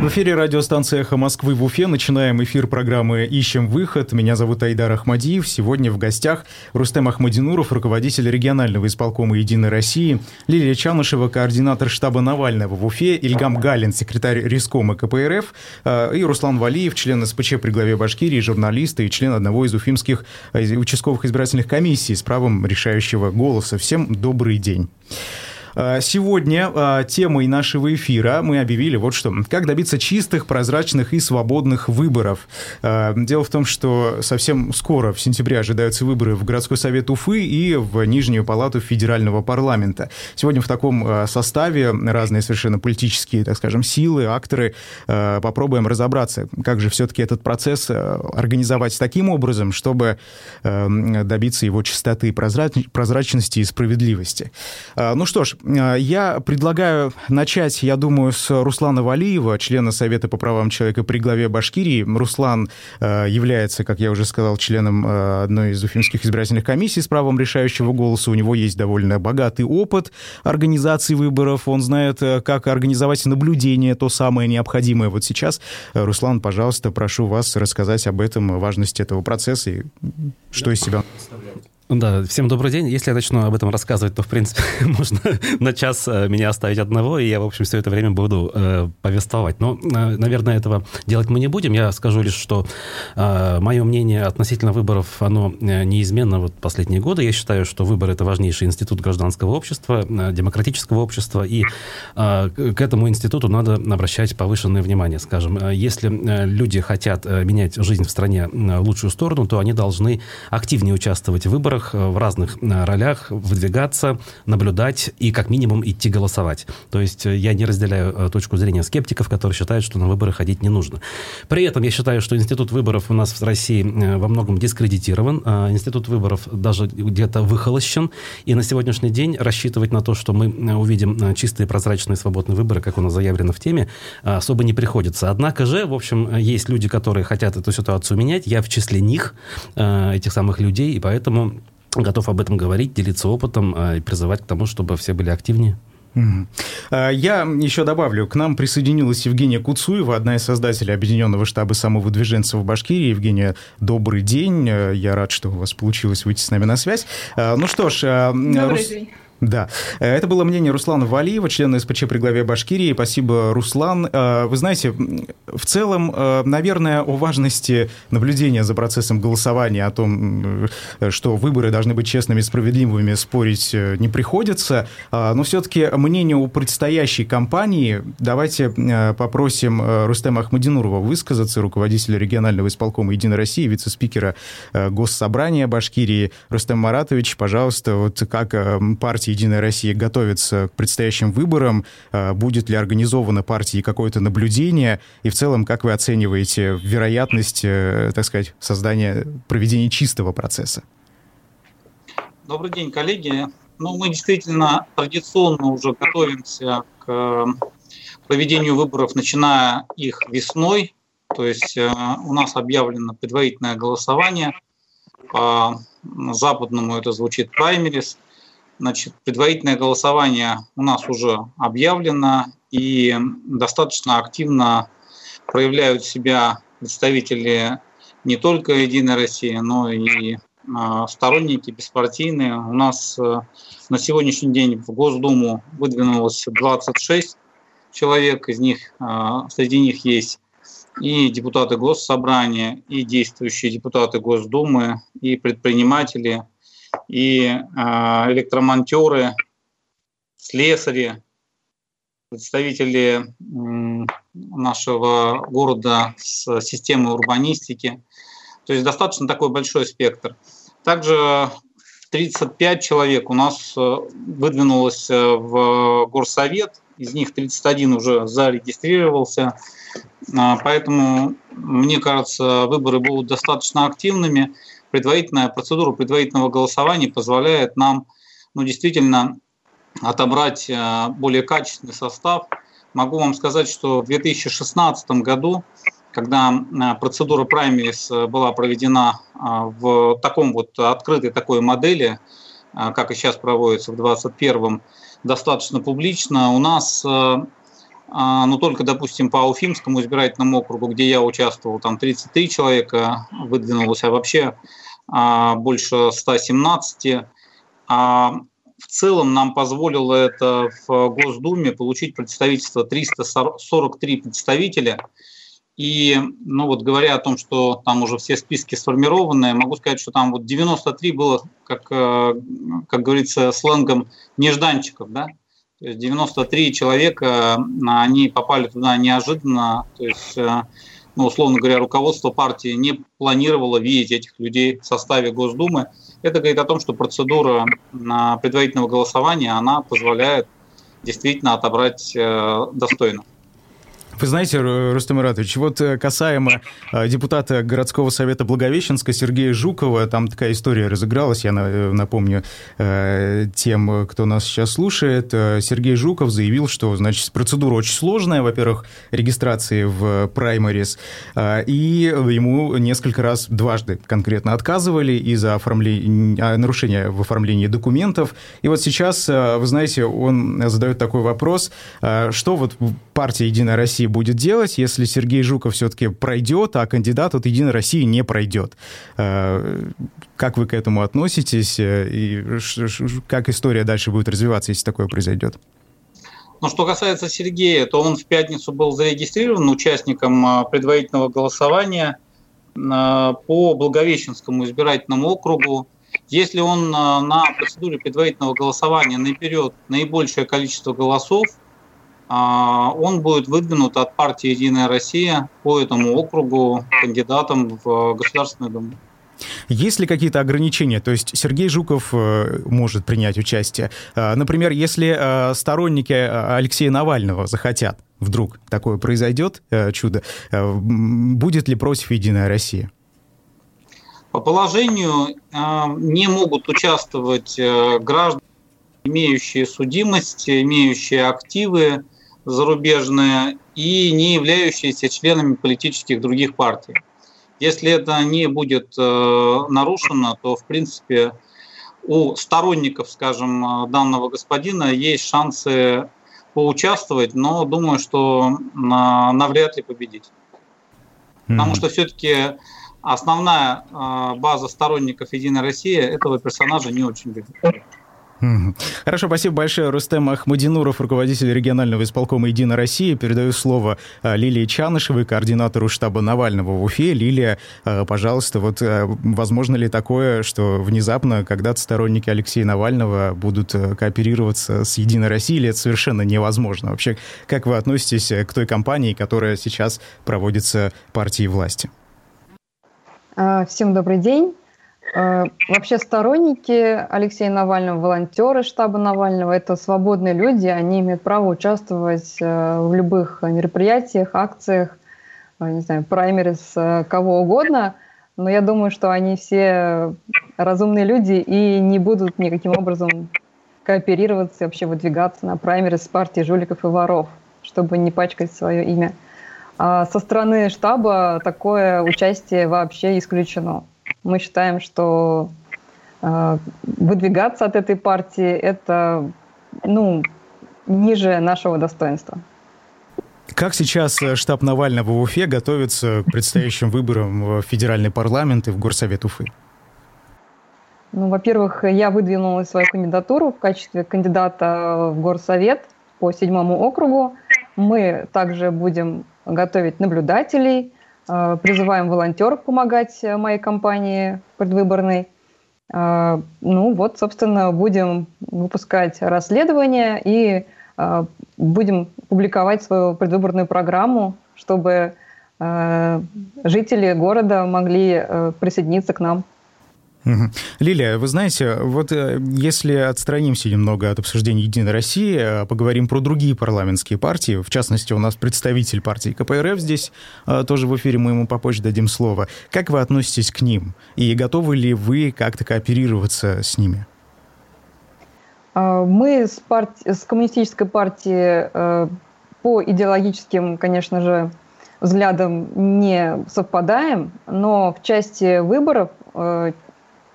В эфире радиостанция «Эхо Москвы» в Уфе. Начинаем эфир программы «Ищем выход». Меня зовут Айдар Ахмадиев. Сегодня в гостях Рустем Ахмадинуров, руководитель регионального исполкома «Единой России», Лилия Чанышева, координатор штаба Навального в Уфе, Ильгам Галин, секретарь Рискома КПРФ, э, и Руслан Валиев, член СПЧ при главе Башкирии, журналист и член одного из уфимских э, участковых избирательных комиссий с правом решающего голоса. Всем добрый день. А, сегодня а, темой нашего эфира мы объявили вот что. Как добиться чистых, прозрачных и свободных выборов. А, дело в том, что совсем скоро, в сентябре, ожидаются выборы в городской совет Уфы и в Нижнюю палату федерального парламента. Сегодня в таком составе разные совершенно политические, так скажем, силы, акторы. Попробуем разобраться, как же все-таки этот процесс организовать таким образом, чтобы добиться его чистоты, прозрачности и справедливости. Ну что ж, Э, я предлагаю начать, я думаю, с Руслана Валиева, члена Совета по правам человека при главе Башкирии. Руслан э, является, как я уже сказал, членом э, одной из уфимских избирательных комиссий с правом решающего голоса. У него есть довольно богатый опыт организации выборов. Он знает, как организовать наблюдение, то самое необходимое. Вот сейчас, Руслан, пожалуйста, прошу вас рассказать об этом, важности этого процесса и что из себя представляет. Да, всем добрый день. Если я начну об этом рассказывать, то, в принципе, можно на час э, меня оставить одного, и я, в общем, все это время буду э, повествовать. Но, э, наверное, этого делать мы не будем. Я скажу лишь, что э, мое мнение относительно выборов, оно э, неизменно вот последние годы. Я считаю, что выборы – это важнейший институт гражданского общества, э, демократического общества, и э, к этому институту надо обращать повышенное внимание, скажем. Если люди хотят менять жизнь в стране в лучшую сторону, то они должны активнее участвовать в выборах, выборах э, в разных э, ролях выдвигаться, наблюдать и как минимум идти голосовать. То есть э, я не разделяю точку зрения скептиков, которые считают, что на выборы ходить не нужно. При этом я считаю, что институт выборов у нас в России во многом дискредитирован. Институт выборов даже где-то выхолощен. И на сегодняшний день рассчитывать на то, что мы увидим чистые, прозрачные, свободные выборы, как у нас заявлено в теме, особо не приходится. Однако же, в общем, есть люди, которые хотят эту ситуацию менять. Я в числе них, этих самых людей, и поэтому готов об этом говорить, делиться опытом а, и призывать к тому, чтобы все были активнее. А, я еще добавлю, к нам присоединилась Евгения Куцуева, одна из создателей Объединенного штаба самовыдвиженцев в Башкирии. Евгения, добрый день. Я рад, что у вас получилось выйти с нами на связь. А, ну что ж... Добрый Рус... день. Да. Э, это было мнение Руслана Валиева, члена СПЧ при главе Башкирии. Спасибо, Руслан. Э, вы знаете, в целом, э, наверное, о важности наблюдения за процессом голосования, о том, что выборы должны быть честными и справедливыми, спорить не приходится. Но все-таки мнение о предстоящей кампании давайте попросим Рустема Ахмадинурова высказаться, руководителя регионального исполкома «Единой России», вице-спикера Госсобрания Башкирии. Рустем Маратович, пожалуйста, вот как партия партия «Единая Россия» готовится к предстоящим выборам? А, будет ли организовано партии какое-то наблюдение? И в целом, как вы оцениваете вероятность, э, так сказать, создания, проведения чистого процесса? Добрый день, коллеги. Ну, мы действительно традиционно уже готовимся к э, проведению выборов, начиная их весной. То есть э, у нас объявлено предварительное голосование. По западному это звучит праймерис. Значит, предварительное голосование у нас уже объявлено, и достаточно активно проявляют себя представители не только Единой России, но и а, сторонники беспартийные. У нас э, на сегодняшний день в Госдуму выдвинулось 26 человек, из них, а, среди них есть и депутаты Госсобрания, и действующие депутаты Госдумы, и предприниматели – и а, электромонтеры, слесари, представители нашего города с системой урбанистики. То есть достаточно такой большой спектр. Также 35 человек у нас э, выдвинулось э, в горсовет, из них 31 уже зарегистрировался. А, поэтому, мне кажется, выборы будут достаточно активными предварительная процедура предварительного голосования позволяет нам ну, действительно отобрать э, более качественный состав. Могу вам сказать, что в 2016 году, когда э, процедура праймерис э, была проведена в таком вот открытой такой модели, как и сейчас проводится в 2021 достаточно публично, у нас но только, допустим, по Уфимскому избирательному округу, где я участвовал, там 33 человека выдвинулось, а вообще а, больше 117. А в целом нам позволило это в Госдуме получить представительство 343 представителя. И, ну вот говоря о том, что там уже все списки сформированы, могу сказать, что там вот 93 было, как, э, как говорится, сленгом нежданчиков, да, то есть 93 человека, они попали туда неожиданно, то есть, э, ну, условно говоря, руководство партии не планировало видеть этих людей в составе Госдумы. Это говорит о том, что процедура предварительного голосования, она позволяет действительно отобрать э, достойно. Вы знаете, Рустам Иратович, вот э, касаемо э, депутата городского совета Благовещенска Сергея Жукова, там такая история разыгралась, я э, напомню тем, кто нас сейчас слушает. Сергей Жуков заявил, что, значит, процедура очень сложная, во-первых, регистрации в праймарис, и ему несколько раз, дважды конкретно отказывали из-за а, нарушения в оформлении документов. И вот сейчас, вы знаете, он задает такой вопрос, что вот партия «Единая Россия» будет делать, если Сергей Жуков все-таки пройдет, а кандидат от «Единой России» не пройдет. Э, как вы к этому относитесь э, и как история дальше будет развиваться, если такое произойдет? Ну, что касается Сергея, то он в пятницу был зарегистрирован участником э, предварительного голосования по Благовещенскому избирательному округу. Если он на процедуре предварительного голосования наберет наибольшее количество голосов, а, он будет выдвинут от партии «Единая Россия» по этому округу кандидатом в Государственную Думу. Есть ли какие-то ограничения? То есть Сергей Жуков э, может принять участие. А, например, если э, сторонники э, Алексея Навального захотят, вдруг такое произойдет чудо, будет ли против «Единая Россия»? По положению не могут участвовать граждане, имеющие судимость, имеющие активы, зарубежные и не являющиеся членами политических других партий. Если это не будет э, нарушено, то, в принципе, у сторонников, скажем, данного господина есть шансы поучаствовать, но думаю, что на, навряд ли победить. Потому что все-таки основная э, база сторонников Единой России этого персонажа не очень любит. Хорошо, спасибо большое. Рустем Ахмадинуров, руководитель регионального исполкома «Единая Россия». Передаю слово а, Лилии Чанышевой, координатору штаба Навального в Уфе. Лилия, а, пожалуйста, вот а, возможно ли такое, что внезапно когда-то сторонники Алексея Навального будут кооперироваться с «Единой Россией», или это совершенно невозможно? Вообще, как вы относитесь к той кампании, которая сейчас проводится партией власти? Всем добрый день. Э, вообще сторонники Алексея Навального, волонтеры штаба Навального – это свободные люди, они имеют право участвовать э, в любых мероприятиях, акциях, э, не знаю, праймерис кого угодно, но я думаю, что они все разумные люди и не будут никаким образом кооперироваться и вообще выдвигаться на праймерис партии жуликов и воров, чтобы не пачкать свое имя. А со стороны штаба такое участие вообще исключено. Мы считаем, что э, выдвигаться от этой партии это ну, ниже нашего достоинства. Как сейчас э, штаб Навального в Уфе готовится к предстоящим выборам в федеральный парламент и в Горсовет Уфы? Ну, во-первых, я выдвинула свою кандидатуру в качестве кандидата в Горсовет по седьмому округу. Мы также будем готовить наблюдателей, призываем волонтеров помогать э, моей компании предвыборной. Э, ну вот, собственно, будем выпускать расследования и будем публиковать свою предвыборную программу, чтобы жители города могли присоединиться к нам. Лилия, вы знаете, вот э, если отстранимся немного от обсуждения «Единой России», а поговорим про другие парламентские партии, в частности, у нас представитель партии КПРФ здесь, а, тоже в эфире мы ему попозже дадим слово. Как вы относитесь к ним? И готовы ли вы как-то кооперироваться с ними? А, мы с, партии, с коммунистической партией э, по идеологическим, конечно же, взглядам не совпадаем, но в части выборов э,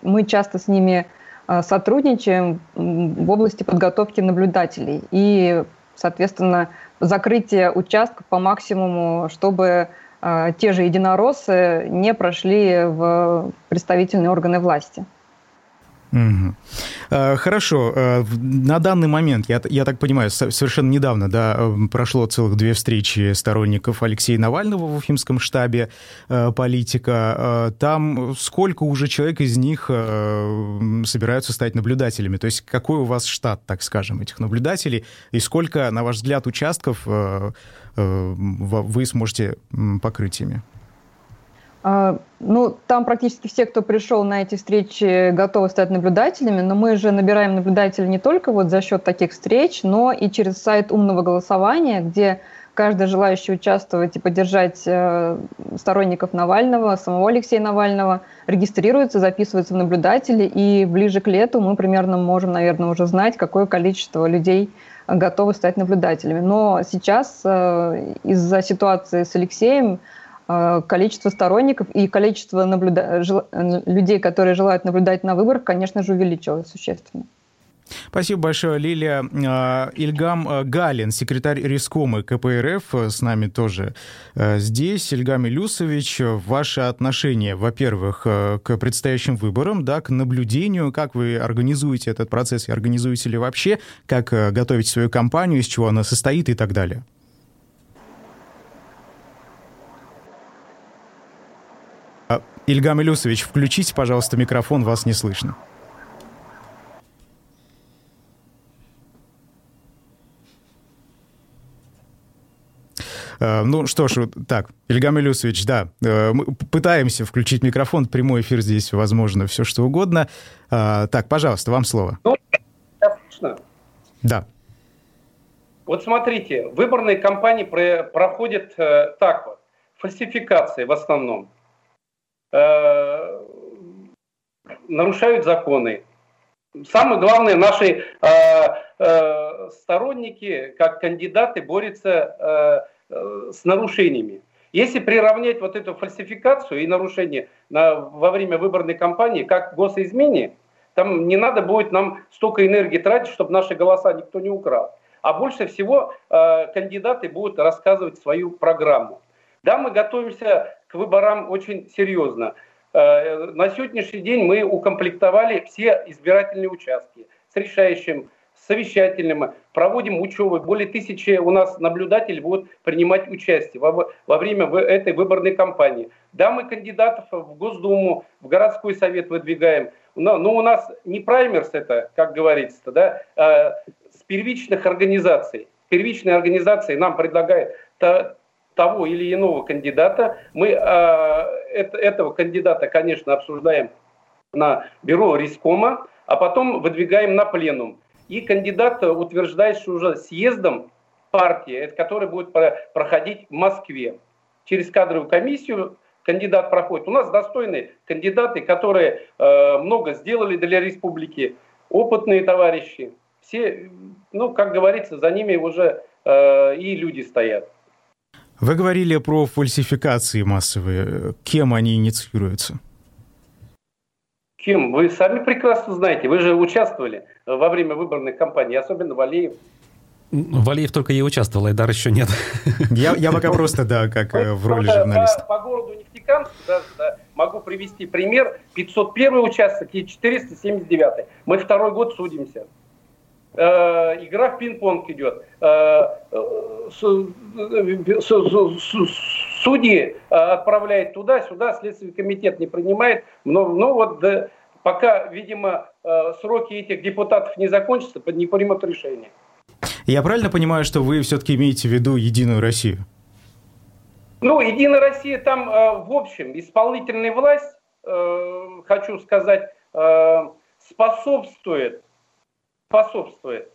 мы часто с ними э, сотрудничаем в области подготовки наблюдателей. И, соответственно, закрытие участков по максимуму, чтобы те же единороссы не прошли в представительные органы власти. Угу. Хорошо. Э, на данный момент, я, я так понимаю, совершенно недавно да, э, прошло целых две встречи сторонников Алексея Навального в Уфимском штабе политика. Там сколько уже человек из них собираются стать наблюдателями? То есть какой у вас штат, так скажем, этих наблюдателей? И сколько, на ваш взгляд, участков вы сможете покрыть ими? А, ну, там практически все, кто пришел на эти встречи, готовы стать наблюдателями, но мы же набираем наблюдателей не только вот за счет таких встреч, но и через сайт умного голосования, где каждый желающий участвовать и поддержать э, сторонников Навального, самого Алексея Навального, регистрируется, записывается в наблюдатели, и ближе к лету мы примерно можем, наверное, уже знать, какое количество людей готовы стать наблюдателями. Но сейчас э, из-за ситуации с Алексеем количество сторонников и количество наблюда... жел... людей, которые желают наблюдать на выборах, конечно же, увеличилось существенно. Спасибо большое, Лилия. Э, Ильгам э, Галин, секретарь Рискомы КПРФ, с нами тоже здесь. Ильгам Илюсович, ваше отношение, во-первых, к предстоящим выборам, да, к наблюдению, как вы организуете этот процесс и организуете ли вообще, как готовите свою кампанию, из чего она состоит и так далее? Ильгам Илюсович, включите, пожалуйста, микрофон, вас не слышно. Э, ну что ж, так, Ильгам Илюсович, да, э, мы пытаемся включить микрофон, прямой эфир здесь возможно, все что угодно. Э, так, пожалуйста, вам слово. Ну, слышно? Да. Вот смотрите, выборные кампании проходят так вот, фальсификации в основном. Э, нарушают законы. Самое главное, наши э, э, сторонники, как кандидаты, борются с нарушениями. Если приравнять вот эту фальсификацию и нарушение на, во время выборной кампании, как госизмене, там не надо будет нам столько энергии тратить, чтобы наши голоса никто не украл. А больше всего э, кандидаты будут рассказывать свою программу. Да, мы готовимся к выборам очень серьезно. Э, на сегодняшний день мы укомплектовали все избирательные участки с решающим, совещательным, проводим учебы. Более тысячи у нас наблюдателей будут принимать участие во, во время этой выборной кампании. Да, мы кандидатов в Госдуму, в городской совет выдвигаем. Но, но у нас не праймерс это, как говорится, да, а с первичных организаций. Первичные организации нам предлагают того или иного кандидата. Мы э, это, этого кандидата, конечно, обсуждаем на бюро Рискома, а потом выдвигаем на пленум. И кандидат утверждается уже съездом партии, который будет проходить в Москве. Через кадровую комиссию кандидат проходит. У нас достойные кандидаты, которые э, много сделали для республики, опытные товарищи. Все, ну, как говорится, за ними уже э, и люди стоят. Вы говорили про фальсификации массовые. Кем они инициируются? Кем? Вы сами прекрасно знаете. Вы же участвовали во время выборной кампании, особенно Валеев. Валеев только и участвовал, Айдар еще нет. Я, я пока просто, да, как э, в роли журналиста. По, по городу Нефтекамску даже да, могу привести пример. 501 участок и 479. Мы второй год судимся. Э, игра в пинг-понг идет. Э, судьи э, отправляют туда-сюда, Следственный комитет не принимает. Но, но вот да, пока, видимо, сроки этих депутатов не закончатся, не примут решение. Я правильно понимаю, что вы все-таки имеете в виду Единую Россию? Ну, Единая Россия там, в общем, исполнительная власть, хочу сказать, способствует способствует.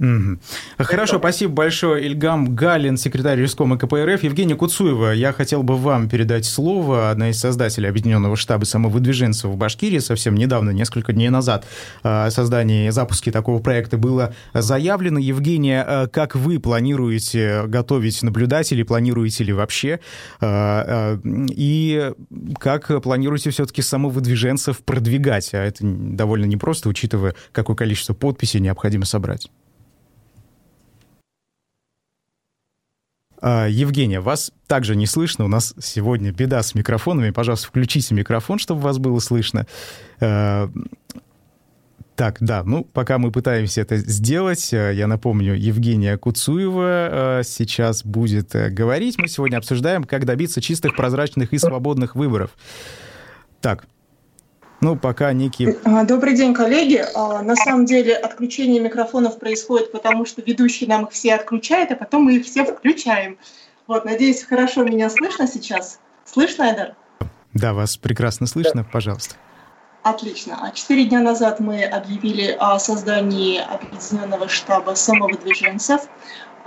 Угу. Хорошо, спасибо большое. Ильгам Галин, секретарь Рискома КПРФ. Евгения Куцуева, я хотел бы вам передать слово. Одна из создателей Объединенного штаба самовыдвиженцев в Башкирии совсем недавно, несколько дней назад, о создании и запуске такого проекта было заявлено. Евгения, э, как вы планируете готовить наблюдателей, планируете ли вообще? Э, э, и как планируете все-таки самовыдвиженцев продвигать? А это довольно непросто, учитывая, какое количество подписей необходимо собрать. Евгения, вас также не слышно. У нас сегодня беда с микрофонами. Пожалуйста, включите микрофон, чтобы вас было слышно. А, так, да, ну, пока мы пытаемся это сделать, э, я напомню, Евгения Куцуева сейчас будет говорить. Мы сегодня обсуждаем, как добиться чистых, прозрачных и свободных выборов. Так, ну, пока некие... А, добрый день, коллеги. А, на самом деле отключение микрофонов происходит, потому что ведущий нам их все отключает, а потом мы их все включаем. Вот, надеюсь, хорошо меня слышно сейчас. Слышно, Эдер? Да, вас прекрасно слышно, да. пожалуйста. Отлично. А четыре дня назад мы объявили о создании объединенного штаба самовыдвиженцев.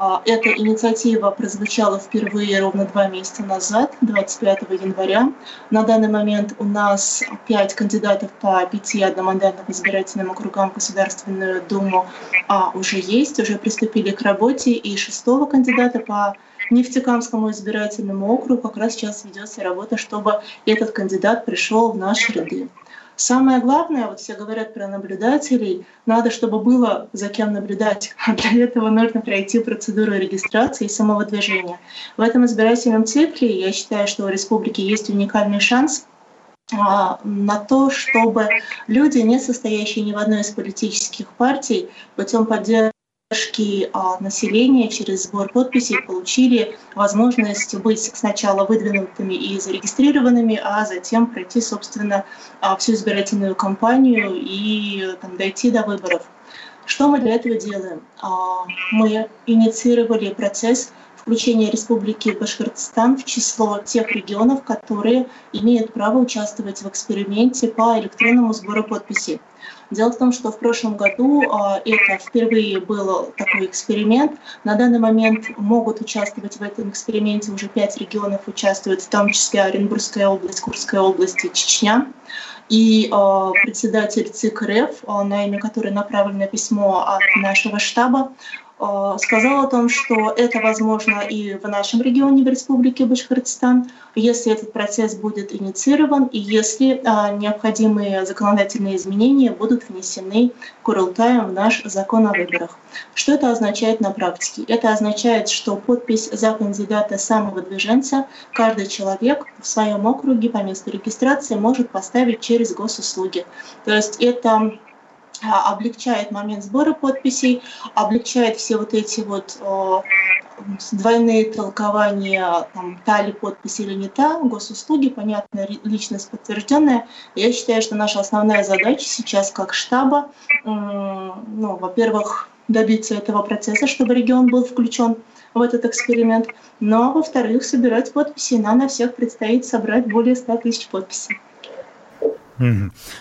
А, эта инициатива прозвучала впервые ровно два месяца назад, 25 января. На данный момент у нас пять кандидатов по пяти одномандатным избирательным округам в Государственную Думу а, уже есть, уже приступили к работе, и шестого кандидата по Нефтекамскому избирательному округу как раз сейчас ведется работа, чтобы этот кандидат пришел в наши ряды. Самое главное, вот все говорят про наблюдателей, надо, чтобы было за кем наблюдать. А для этого нужно пройти процедуру регистрации и самого движения. В этом избирательном цикле я считаю, что у республики есть уникальный шанс а, на то, чтобы люди, не состоящие ни в одной из политических партий, путем поддержки поддержки а, населения через сбор подписей получили возможность быть сначала выдвинутыми и зарегистрированными, а затем пройти, собственно, а, всю избирательную кампанию и там, дойти до выборов. Что мы для этого делаем? А, мы инициировали процесс включения Республики Башкортостан в число тех регионов, которые имеют право участвовать в эксперименте по электронному сбору подписей. Дело в том, что в прошлом году а, это впервые был такой эксперимент. На данный момент могут участвовать в этом эксперименте уже пять регионов участвуют, в том числе Оренбургская область, Курская область и Чечня. И э, председатель ЦИК РФ, э, на имя которой направлено письмо от нашего штаба, сказал о том, что это возможно и в нашем регионе, в Республике Башкортостан, если этот процесс будет инициирован и если а, необходимые законодательные изменения будут внесены Курултаем в наш закон о выборах. Что это означает на практике? Это означает, что подпись за кандидата самого движенца каждый человек в своем округе по месту регистрации может поставить через госуслуги. То есть это облегчает момент сбора подписей, облегчает все вот эти вот двойные толкования, там, та ли подпись или не та, госуслуги, понятно, личность подтвержденная. Я считаю, что наша основная задача сейчас как штаба, ну, во-первых, добиться этого процесса, чтобы регион был включен в этот эксперимент, но, во-вторых, собирать подписи. Нам на всех предстоит собрать более 100 тысяч подписей.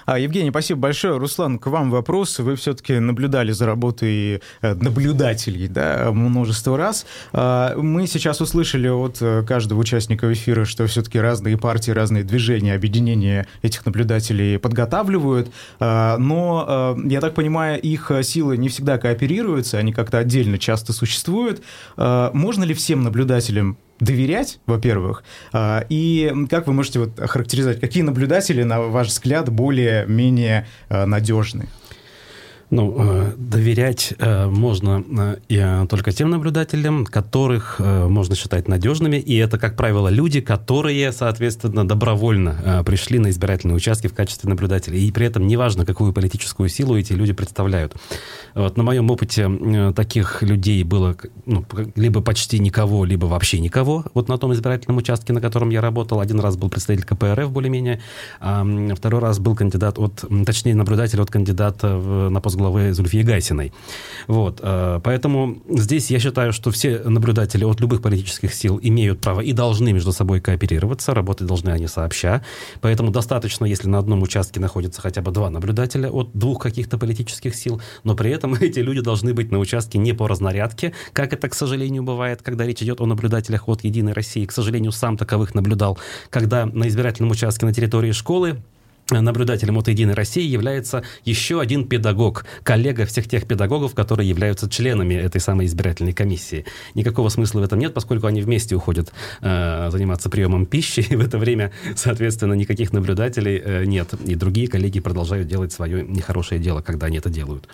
А, Евгений, спасибо большое. Руслан, к вам вопрос. Вы все-таки наблюдали за работой э, наблюдателей да, множество раз. А, мы сейчас услышали от э, каждого участника эфира, что все-таки разные партии, разные движения, объединения этих наблюдателей подготавливают. А, но, э, я так понимаю, их силы не всегда кооперируются, они как-то отдельно часто существуют. Можно ли всем наблюдателям доверять, во-первых, а, и как вы можете вот охарактеризовать, какие наблюдатели, на ваш взгляд, более-менее а, надежны? Ну, э, доверять э, можно э, только тем наблюдателям, которых можно считать надежными, и это, как правило, люди, которые, соответственно, добровольно пришли на избирательные участки в качестве наблюдателей, и при этом неважно, какую политическую силу эти люди представляют. Вот на моем опыте таких людей было ну, либо почти никого, либо вообще никого, вот на том избирательном участке, на котором я работал. Один раз был представитель КПРФ более-менее, а второй раз был кандидат от, точнее, наблюдатель от кандидата на пост главы Зульфии Гайсиной. Вот, э, поэтому здесь я считаю, что все наблюдатели от любых политических сил имеют право и должны между собой кооперироваться, работать должны они сообща. Поэтому достаточно, если на одном участке находится хотя бы два наблюдателя от двух каких-то политических сил, но при этом эти люди должны быть на участке не по разнарядке, как это, к сожалению, бывает, когда речь идет о наблюдателях от «Единой России». К сожалению, сам таковых наблюдал, когда на избирательном участке на территории школы наблюдателем от «Единой России» является еще один педагог, коллега всех тех педагогов, которые являются членами этой самой избирательной комиссии. Никакого смысла в этом нет, поскольку они вместе уходят э, заниматься приемом пищи, и в это время, соответственно, никаких наблюдателей э, нет. И другие коллеги продолжают делать свое нехорошее дело, когда они это делают.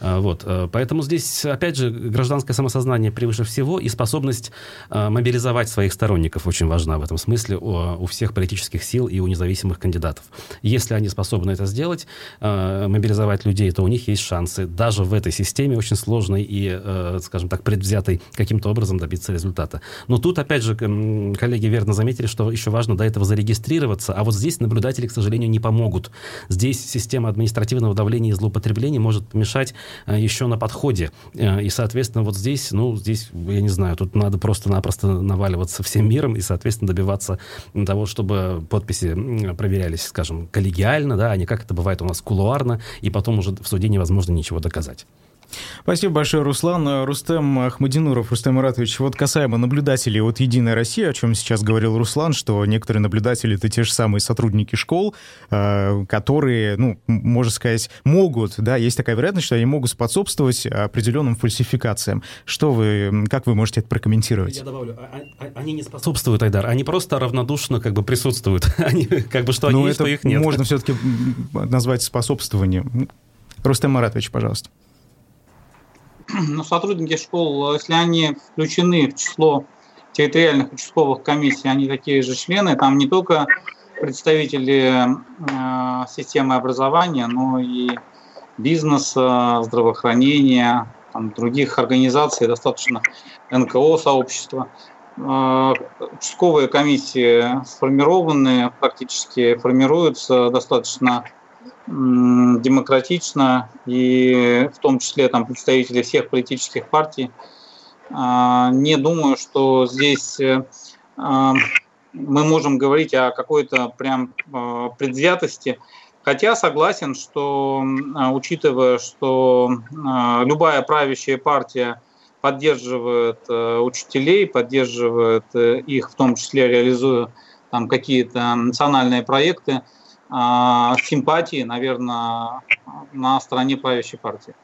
Э, вот. Э, поэтому здесь, опять же, гражданское самосознание превыше всего, и способность э, мобилизовать своих сторонников очень важна в этом смысле у, у всех политических сил и у независимых кандидатов. Если они способны это сделать, э, мобилизовать людей, то у них есть шансы даже в этой системе очень сложной и, э, скажем так, предвзятой каким-то образом добиться результата. Но тут, опять же, коллеги верно заметили, что еще важно до этого зарегистрироваться, а вот здесь наблюдатели, к сожалению, не помогут. Здесь система административного давления и злоупотребления может помешать э, еще на подходе. И, соответственно, вот здесь, ну, здесь, я не знаю, тут надо просто-напросто наваливаться всем миром и, соответственно, добиваться того, чтобы подписи проверялись, скажем, коллегиально, да, а не как это бывает у нас кулуарно, и потом уже в суде невозможно ничего доказать. Спасибо большое, Руслан. Рустем Ахмадинуров, Рустем Маратович, вот касаемо наблюдателей от «Единой России», о чем сейчас говорил Руслан, что некоторые наблюдатели — это те же самые сотрудники школ, э, которые, ну, можно сказать, могут, да, есть такая вероятность, что они могут способствовать определенным фальсификациям. Что вы, как вы можете это прокомментировать? Я добавлю, а, а, они не способствуют, Айдар, они просто равнодушно как бы присутствуют. Они, как бы что они Но ну, есть, что их нет. можно все-таки назвать способствованием. Рустем Маратович, пожалуйста ну, сотрудники школ, если они включены в число территориальных участковых комиссий, они такие же члены, там не только представители э, системы образования, но и бизнеса, здравоохранения, там, других организаций, достаточно НКО сообщества. Э, участковые комиссии сформированы, практически формируются достаточно демократично, и в том числе там представители всех политических партий. А, не думаю, что здесь э, а, мы можем говорить о какой-то прям а, предвзятости, хотя согласен, что учитывая, что любая правящая партия поддерживает э, учителей, поддерживает э, их, в том числе реализуя там какие-то национальные проекты, симпатии, наверное, на стороне правящей партии.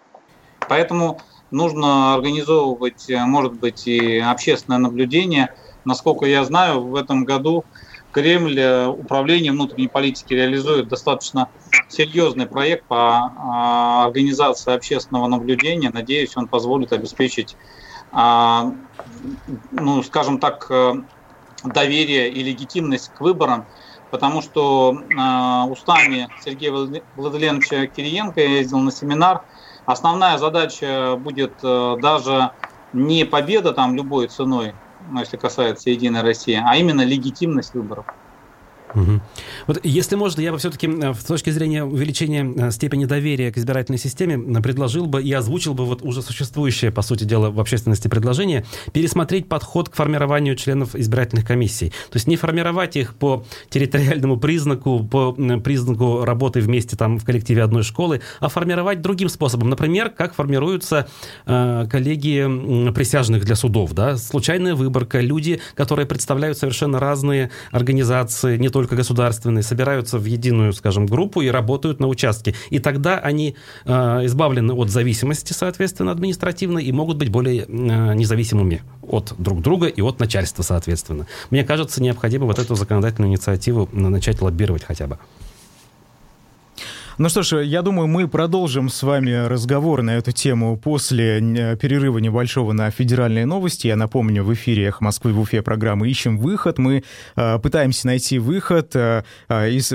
Поэтому нужно организовывать, может быть, и общественное наблюдение. Насколько я знаю, в этом году Кремль, э, управление внутренней политики реализует достаточно серьезный проект по а, организации общественного наблюдения. Надеюсь, он позволит обеспечить, а, ну, скажем так, э, доверие и легитимность к выборам потому что э, устами Сергея Владимировича Кириенко я ездил на семинар. Основная задача будет э, даже не победа там любой ценой, ну, если касается Единой России, а именно легитимность выборов. Угу. Вот если можно, я бы все-таки э, с точки зрения увеличения э, степени доверия к избирательной системе э, предложил бы и озвучил бы вот уже существующее, по сути дела, в общественности предложение пересмотреть подход к формированию членов избирательных комиссий. То есть не формировать их по территориальному признаку, по признаку работы вместе там в коллективе одной школы, а формировать другим способом. Например, как формируются э, коллегии присяжных для судов. Да? Случайная выборка, люди, которые представляют совершенно разные организации, не только только государственные, собираются в единую, скажем, группу и работают на участке. И тогда они э, избавлены от зависимости, соответственно, административной и могут быть более э, независимыми от друг друга и от начальства, соответственно. Мне кажется, необходимо вот эту законодательную инициативу начать лоббировать хотя бы. Ну что ж, я думаю, мы продолжим с вами разговор на эту тему после э, перерыва небольшого на федеральные новости. Я напомню, в эфире «Эхо Москвы» в Уфе программы «Ищем выход». Мы э, пытаемся найти выход э, э из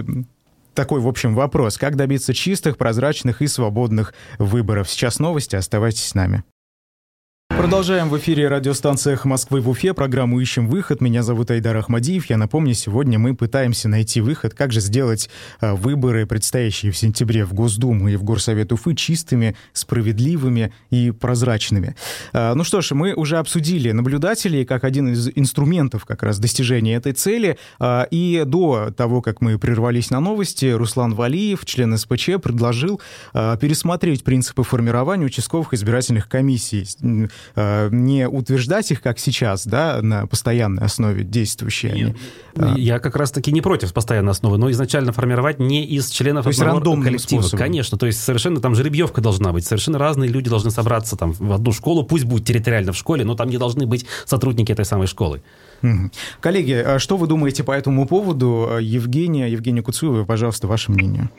такой, в общем, вопрос. Как добиться чистых, прозрачных и свободных выборов? Сейчас новости, оставайтесь с нами. Продолжаем в эфире радиостанциях Москвы в Уфе программу «Ищем выход». Меня зовут Айдар Ахмадиев. Я напомню, сегодня мы пытаемся найти выход, как же сделать а, выборы, предстоящие в сентябре в Госдуму и в Горсовет Уфы, чистыми, справедливыми и прозрачными. А, ну что ж, мы уже обсудили наблюдателей как один из инструментов как раз достижения этой цели. А, и до того, как мы прервались на новости, Руслан Валиев, член СПЧ, предложил пересмотреть принципы формирования участковых избирательных комиссий не утверждать их, как сейчас, да, на постоянной основе действующие они. А. Я как раз-таки не против постоянной основы, но изначально формировать не из членов то одного коллектива. Способом. Конечно, то есть совершенно там жеребьевка должна быть, совершенно разные люди должны собраться там в одну школу, пусть будет территориально в школе, но там не должны быть сотрудники этой самой школы. Коллеги, а что вы думаете по этому поводу? Евгения, Евгения Куцуева, пожалуйста, ваше мнение.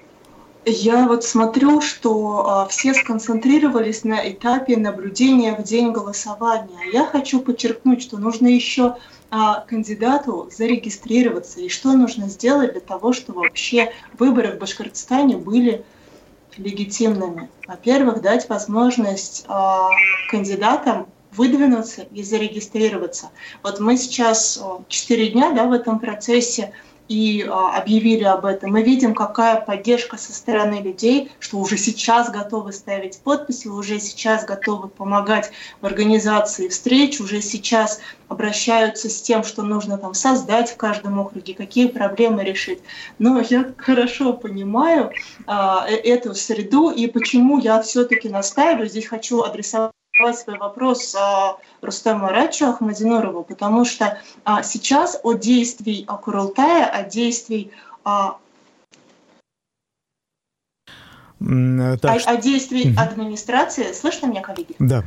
Я вот смотрю, что а, все сконцентрировались на этапе наблюдения в день голосования. Я хочу подчеркнуть, что нужно еще а, кандидату зарегистрироваться и что нужно сделать для того, чтобы вообще выборы в Башкортостане были легитимными. Во-первых, дать возможность а, кандидатам выдвинуться и зарегистрироваться. Вот мы сейчас 4 дня да, в этом процессе и а, объявили об этом. Мы видим, какая поддержка со стороны людей, что уже сейчас готовы ставить подписи, уже сейчас готовы помогать в организации встреч, уже сейчас обращаются с тем, что нужно там создать в каждом округе, какие проблемы решить. Но я хорошо понимаю а, э, эту среду и почему я все-таки настаиваю. Здесь хочу адресовать свой вопрос а, Рустему Рачу Ахмадинурову, потому что а, сейчас от действий а, Курултая, от действий а, так, о, о действий администрации. Слышно меня, коллеги? Да.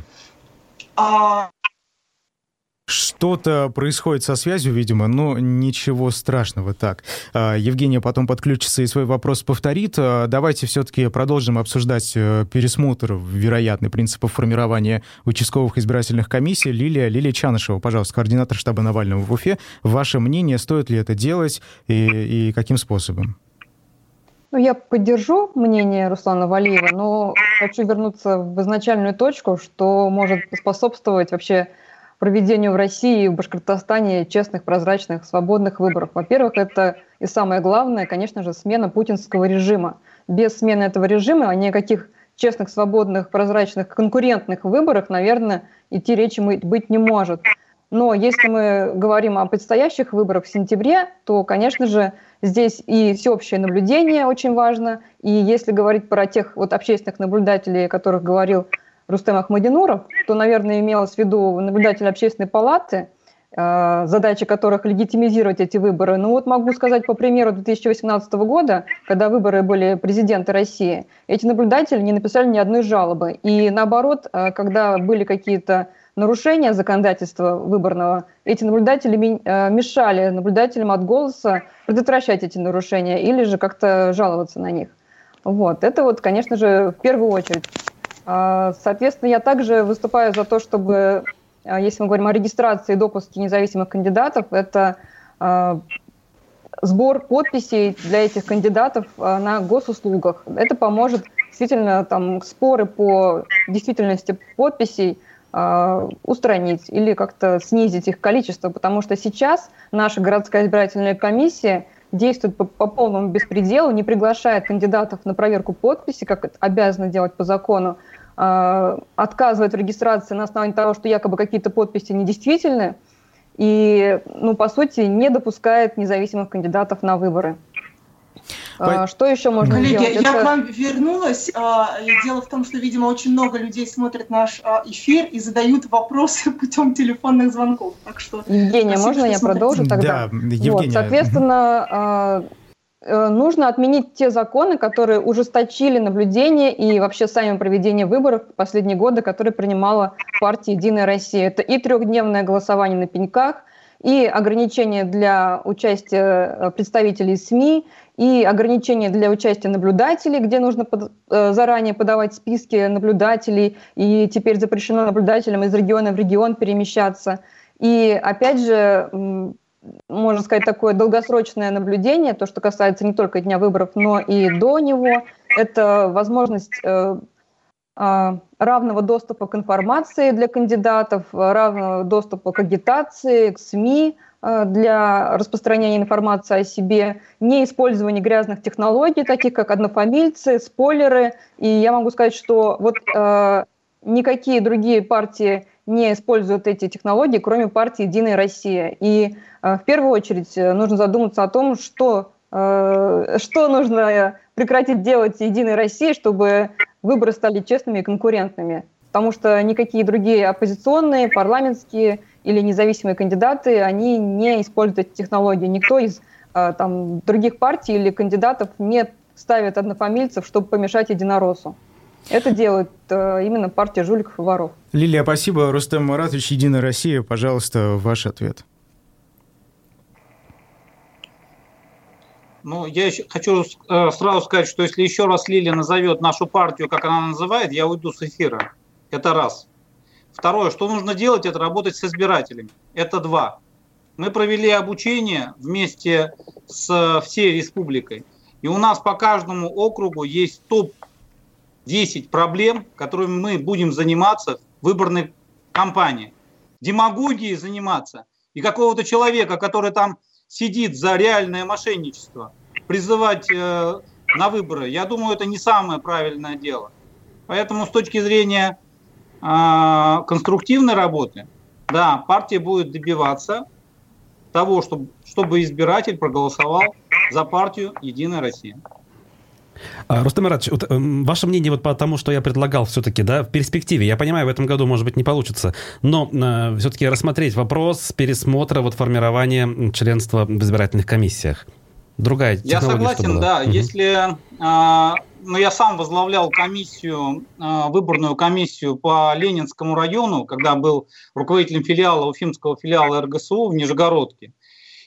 А, что-то происходит со связью, видимо, но ничего страшного. Так, а, Евгения потом подключится и свой вопрос повторит. А, давайте все-таки продолжим обсуждать э, пересмотр вероятный принципов формирования участковых избирательных комиссий. Лилия, Лилия Чанышева, пожалуйста, координатор штаба Навального в Уфе. Ваше мнение, стоит ли это делать и, и каким способом? Ну, я поддержу мнение Руслана Валиева, но хочу вернуться в изначальную точку, что может способствовать вообще проведению в России и в Башкортостане честных, прозрачных, свободных выборов. Во-первых, это и самое главное, конечно же, смена путинского режима. Без смены этого режима ни о каких честных, свободных, прозрачных, конкурентных выборах, наверное, идти речи быть не может. Но если мы говорим о предстоящих выборах в сентябре, то, конечно же, здесь и всеобщее наблюдение очень важно. И если говорить про тех вот общественных наблюдателей, о которых говорил Рустем Ахмадинуров, то, наверное, имелось в виду наблюдатель общественной палаты, э, задача которых легитимизировать эти выборы. Ну вот могу сказать по примеру 2018 года, когда выборы были президента России, эти наблюдатели не написали ни одной жалобы. И наоборот, э, когда были какие-то нарушения законодательства выборного, эти наблюдатели э, мешали наблюдателям от голоса предотвращать эти нарушения или же как-то жаловаться на них. Вот. Это вот, конечно же, в первую очередь. А, соответственно, я также выступаю за то, чтобы, а, если мы говорим о регистрации и допуске независимых кандидатов, это а, сбор подписей для этих кандидатов на госуслугах. Это поможет действительно там споры по действительности подписей устранить или как-то снизить их количество, потому что сейчас наша городская избирательная комиссия действует по, по полному беспределу, не приглашает кандидатов на проверку подписи, как это обязано делать по закону, отказывает в регистрации на основании того, что якобы какие-то подписи недействительны, и, ну, по сути, не допускает независимых кандидатов на выборы. По... А, что еще можно Коллеги, сделать? я Это... к вам вернулась. А, дело в том, что, видимо, очень много людей смотрят наш а, эфир и задают вопросы путем телефонных звонков. Так что Евгения, можно я продолжу тогда? Да, Евгения. Вот, соответственно, нужно отменить те законы, которые ужесточили наблюдение и вообще сами проведение выборов в последние годы, которые принимала партия «Единая Россия». Это и трехдневное голосование на пеньках, и ограничения для участия э, представителей СМИ, и ограничения для участия наблюдателей, где нужно под, э, заранее подавать списки наблюдателей, и теперь запрещено наблюдателям из региона в регион перемещаться. И опять же, можно сказать, такое долгосрочное наблюдение, то, что касается не только дня выборов, но и до него, это возможность э, э, равного доступа к информации для кандидатов, равного доступа к агитации, к СМИ, Э, для распространения информации о себе, не использование грязных технологий, таких как однофамильцы, спойлеры. И я могу сказать, что вот э, никакие другие партии не используют эти технологии, кроме партии «Единая Россия». И э, в первую очередь э, нужно задуматься о том, что, э, что нужно прекратить делать «Единой России», чтобы выборы стали честными и конкурентными. потому что никакие другие оппозиционные, парламентские или независимые кандидаты, они не используют эти технологии. Никто из там, других партий или кандидатов не ставит однофамильцев, чтобы помешать единороссу. Это делает э, именно партия жуликов и воров. Лилия, спасибо. Рустем Маратович, Единая Россия. Пожалуйста, ваш ответ. Ну, я еще хочу э, сразу сказать, что если еще раз Лилия назовет нашу партию, как она называет, я уйду с эфира. Это раз. Второе, что нужно делать, это работать с избирателями. Это два. Мы провели обучение вместе с всей республикой. И у нас по каждому округу есть топ-10 проблем, которыми мы будем заниматься в выборной кампании. Демагогией заниматься и какого-то человека, который там сидит за реальное мошенничество, призывать э, на выборы, я думаю, это не самое правильное дело. Поэтому с точки зрения э, конструктивной работы, да, партия будет добиваться того, чтобы, чтобы избиратель проголосовал за партию «Единая Россия». А, Рустам Маратович, вот, эм, ваше мнение вот по тому, что я предлагал все-таки, да, в перспективе, я понимаю, в этом году, может быть, не получится, но э, все-таки рассмотреть вопрос пересмотра вот формирования членства в избирательных комиссиях. Другая технология. Я согласен, да, угу. если... Э, ну, я сам возглавлял комиссию, э, выборную комиссию по Ленинскому району, когда был руководителем филиала, Уфимского филиала РГСУ в Нижегородке.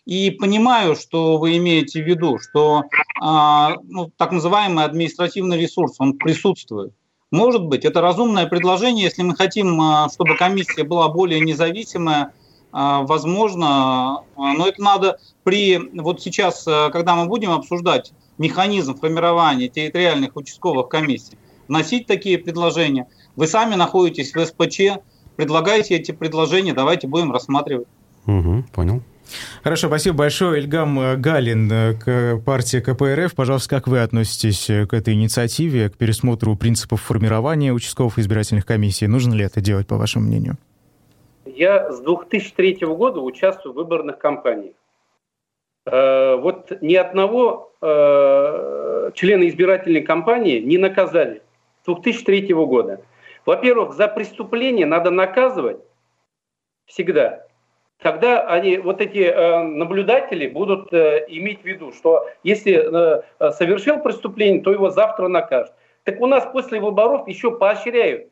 И понимаю, что вы имеете в виду, что а, ну, так называемый административный ресурс, он присутствует. Может быть, это разумное предложение, если мы хотим, а, чтобы комиссия была более независимая, а, возможно, но это надо при, вот сейчас, когда мы будем обсуждать механизм формирования территориальных участковых комиссий, вносить такие предложения. Вы сами находитесь в СПЧ, предлагайте эти предложения, давайте будем рассматривать. Угу, понял. Хорошо, спасибо большое. Ильгам э, Галин, э, к партии КПРФ. Пожалуйста, как вы относитесь э, к этой инициативе, к пересмотру принципов формирования участковых избирательных комиссий? Нужно ли это делать, по вашему мнению? Я с 2003 года участвую в выборных кампаниях. Вот ни одного члена избирательной кампании не наказали с 2003 года. Во-первых, за преступление надо наказывать всегда тогда они, вот эти э, наблюдатели будут э, иметь в виду, что если э, совершил преступление, то его завтра накажут. Так у нас после выборов еще поощряют.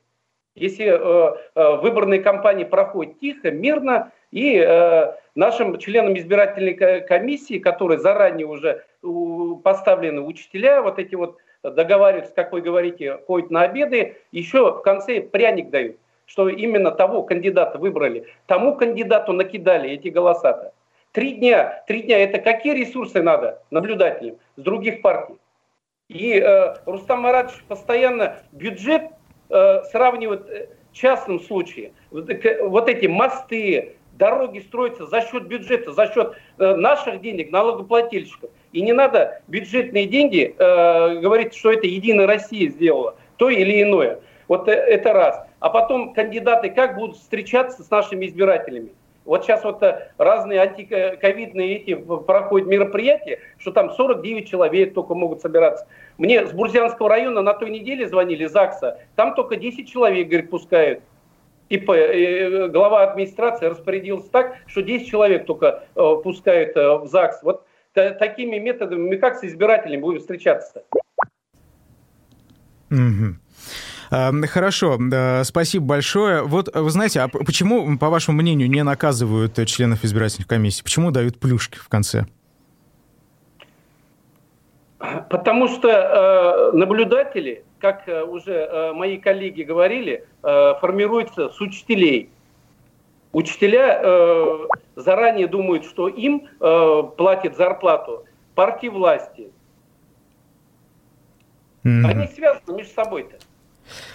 Если э, э, выборные кампании проходят тихо, мирно, и э, нашим членам избирательной комиссии, которые заранее уже поставлены учителя, вот эти вот договариваются, как вы говорите, ходят на обеды, еще в конце пряник дают что именно того кандидата выбрали, тому кандидату накидали эти голоса-то. Три дня, три дня, это какие ресурсы надо наблюдателям с других партий? И э, Рустам Маратович постоянно бюджет э, сравнивает э, в частном случае. Вот, э, вот эти мосты, дороги строятся за счет бюджета, за счет э, наших денег, налогоплательщиков. И не надо бюджетные деньги э, говорить, что это Единая Россия сделала, то или иное. Вот э, это раз а потом кандидаты как будут встречаться с нашими избирателями. Вот сейчас вот э, разные антиковидные эти проходят мероприятия, что там 49 человек только могут собираться. Мне с Бурзянского района на той неделе звонили, ЗАГСа, там только 10 человек, говорит, пускают. И э, глава администрации распорядился так, что 10 человек только э, пускают в ЗАГС. Вот такими методами мы как с избирателями будем встречаться? Угу. Хорошо, спасибо большое. Вот вы знаете, а почему, по вашему мнению, не наказывают членов избирательных комиссий? Почему дают плюшки в конце? Потому что э, наблюдатели, как э, уже э, мои коллеги говорили, э, формируются с учителей. Учителя э, заранее думают, что им э, платит зарплату партии власти. Mm-hmm. Они связаны между собой-то.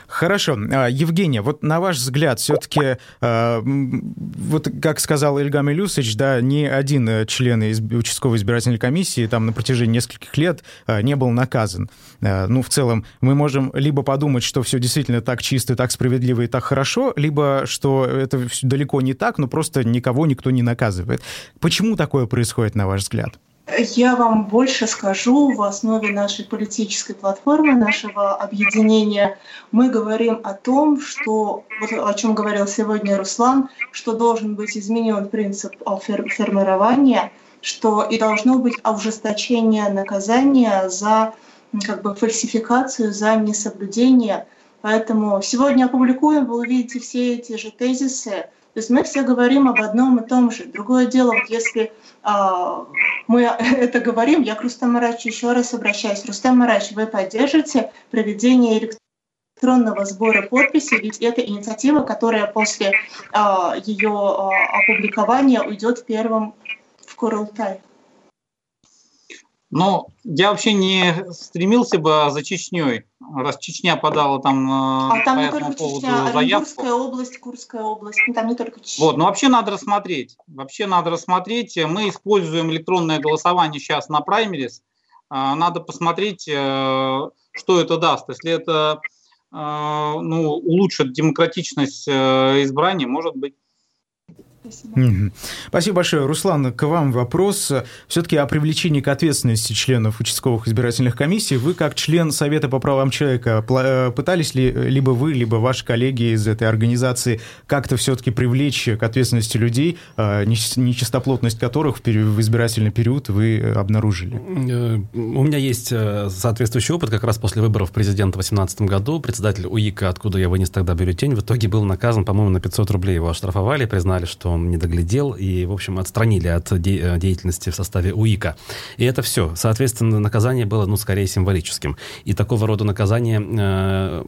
Хорошо. А, Евгения, вот на ваш взгляд, все-таки, а, вот как сказал Ильгам Илюсович, да, ни один э, член участковой избирательной комиссии там на протяжении нескольких лет а, не был наказан. Ну, в целом, мы можем либо подумать, что все действительно так чисто, так справедливо и так хорошо, либо что это далеко не так, но просто никого никто не наказывает. Почему такое происходит, на ваш взгляд? Я вам больше скажу, в основе нашей политической платформы, нашего объединения, мы говорим о том, что, вот о чем говорил сегодня Руслан, что должен быть изменен принцип формирования, что и должно быть ужесточение наказания за как бы, фальсификацию, за несоблюдение. Поэтому сегодня опубликуем, вы увидите все эти же тезисы, то есть мы все говорим об одном и том же. Другое дело, вот если а, мы это говорим, я к Рустам Марачу еще раз обращаюсь. Рустам Марач, вы поддержите проведение электронного сбора подписей, ведь это инициатива, которая после а, ее а, опубликования уйдет первым в Курултай. Но я вообще не стремился бы за Чечней, раз Чечня подала там э, а там по не поводу Чечня, заявку. область, Курская область, ну, там не только Чечня. Вот, но вообще надо рассмотреть. Вообще надо рассмотреть. Мы используем электронное голосование сейчас на праймерис. А, надо посмотреть, э, что это даст. Если это э, ну, улучшит демократичность избрания, может быть. Спасибо. Спасибо большое. Руслан, к вам вопрос. Все-таки о привлечении к ответственности членов участковых избирательных комиссий. Вы, как член Совета по правам человека, э, пытались ли либо вы, либо ваши коллеги из этой организации как-то все-таки привлечь к ответственности людей, э, нечистоплотность которых в избирательный период вы обнаружили? Э, у меня есть соответствующий опыт. Как раз после выборов президента в 2018 году председатель УИКа, откуда я вынес тогда бюллетень, в итоге был наказан, по-моему, на 500 рублей. Его оштрафовали, признали, что он не доглядел и, в общем, отстранили от де- э, деятельности в составе УИКа. И это все. Соответственно, наказание было, ну, скорее символическим. И такого рода наказания э,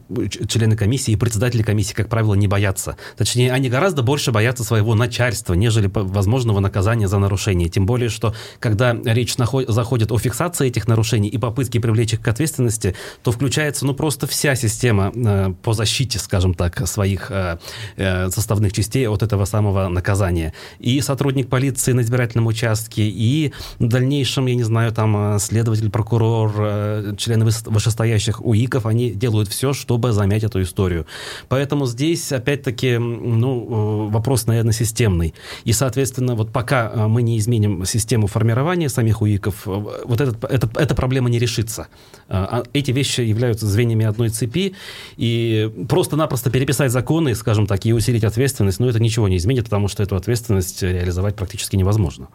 члены комиссии и председатели комиссии, как правило, не боятся. Точнее, они гораздо больше боятся своего начальства, нежели возможного наказания за нарушение. Тем более, что когда речь заходит о фиксации этих нарушений и попытке привлечь их к ответственности, то включается, ну, просто вся система э, по защите, скажем так, своих э, э, составных частей от этого самого наказания наказание. И сотрудник полиции на избирательном участке, и в дальнейшем, я не знаю, там э, следователь, прокурор, э, члены вышестоящих УИКов, они делают все, чтобы замять эту историю. Поэтому здесь, опять-таки, ну, э, вопрос, наверное, системный. И, соответственно, вот пока мы не изменим систему формирования самих УИКов, вот этот, этот, эта проблема не решится. А эти вещи являются звеньями одной цепи, и просто-напросто переписать законы, скажем так, и усилить ответственность, ну, это ничего не изменит, потому что эту ответственность реализовать практически невозможно.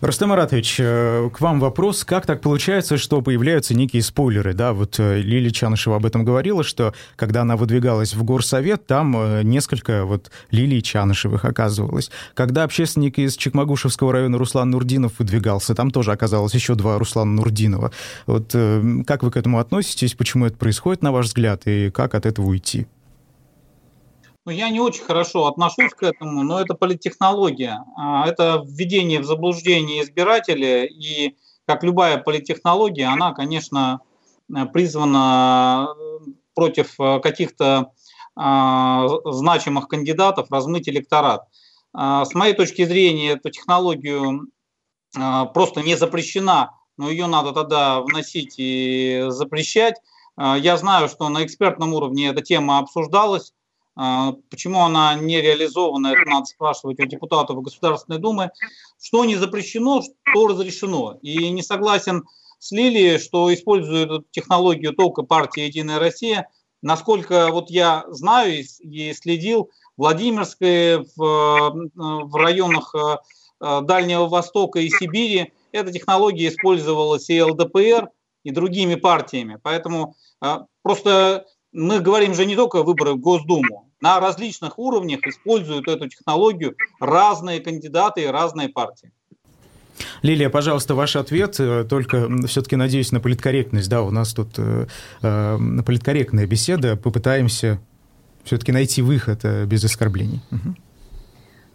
Рустам Маратович, э, к вам вопрос. Как так получается, что появляются некие спойлеры? Да, вот э, Лили Чанышева об этом говорила, что когда она выдвигалась в горсовет, там э, несколько вот Лилий Чанышевых оказывалось. Когда общественник из Чекмагушевского района Руслан Нурдинов выдвигался, там тоже оказалось еще два Руслана Нурдинова. Вот как вы к этому относитесь? Почему это происходит, на ваш взгляд? И как от этого уйти? Ну, я не очень хорошо отношусь к этому, но это политтехнология. А, это введение в заблуждение избирателя, и как любая политтехнология, она, конечно, э, призвана э, против э, каких-то а, значимых кандидатов размыть электорат. А, с моей точки зрения, эту технологию просто не запрещена, но ее надо тогда вносить и запрещать. Я знаю, что на экспертном уровне эта тема обсуждалась. А, почему она не реализована, это надо спрашивать у депутатов Государственной Думы. Что не запрещено, что разрешено. И не согласен с Лилией, что используют технологию только партия «Единая Россия». Насколько вот я знаю и следил, Владимирской, в, в районах э, Дальнего Востока и Сибири эта технология использовалась и ЛДПР, и другими партиями. Поэтому э, просто мы говорим же не только выборы в Госдуму, на различных уровнях используют эту технологию разные кандидаты и разные партии. Лилия, пожалуйста, ваш ответ, э, только все-таки надеюсь на политкорректность. Да, у нас тут э, э, политкорректная беседа, попытаемся все-таки найти выход э, без оскорблений. Угу.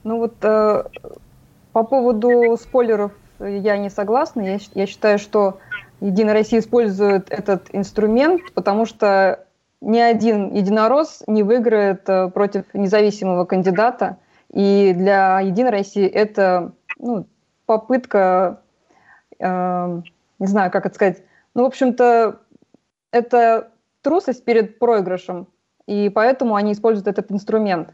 Ну вот э, по поводу спойлеров я не согласна. Я, я считаю, что Единая Россия использует этот инструмент, потому что ни один единорос не выиграет э, против независимого кандидата. И для Единой России это ну, попытка, э, не знаю, как это сказать, ну, в общем-то, это трусость перед проигрышем, и поэтому они используют этот инструмент.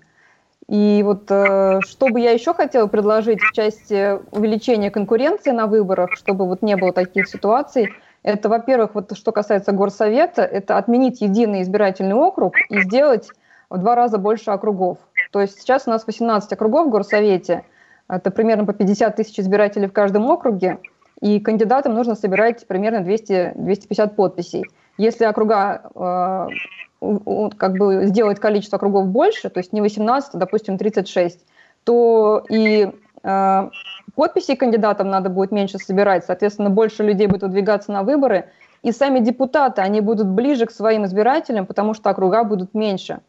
И вот э, что бы я еще хотела предложить в части увеличения конкуренции на выборах, чтобы вот не было таких ситуаций, это, во-первых, вот что касается горсовета, это отменить единый избирательный округ и сделать в два раза больше округов. То есть сейчас у нас 18 округов в горсовете, это примерно по 50 тысяч избирателей в каждом округе, и кандидатам нужно собирать примерно 200, 250 подписей. Если округа э, как бы сделать количество округов больше, то есть не 18, а, допустим, 36, то и подписей кандидатам надо будет меньше собирать, соответственно, больше людей будет выдвигаться на выборы, и сами депутаты, они будут ближе к своим избирателям, потому что округа будут меньше.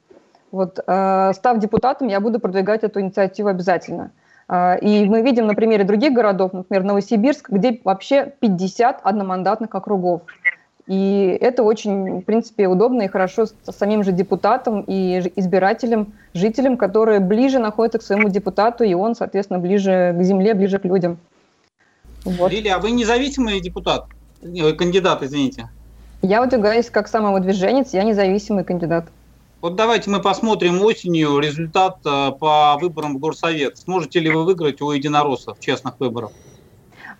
Вот, э, став депутатом, я буду продвигать эту инициативу обязательно. Э, и мы видим на примере других городов, например, Новосибирск, где вообще 50 одномандатных округов. И это очень, в принципе, удобно и хорошо с самим же депутатом и избирателем, жителем, которые ближе находятся к своему депутату, и он, соответственно, ближе к земле, ближе к людям. Вот. Лилия, а вы независимый депутат? Кандидат, извините. Я выдвигаюсь как самовыдвиженец, я независимый кандидат. Вот давайте мы посмотрим осенью результат э, по выборам в Горсовет. Сможете ли вы выиграть у единороссов честных выборов?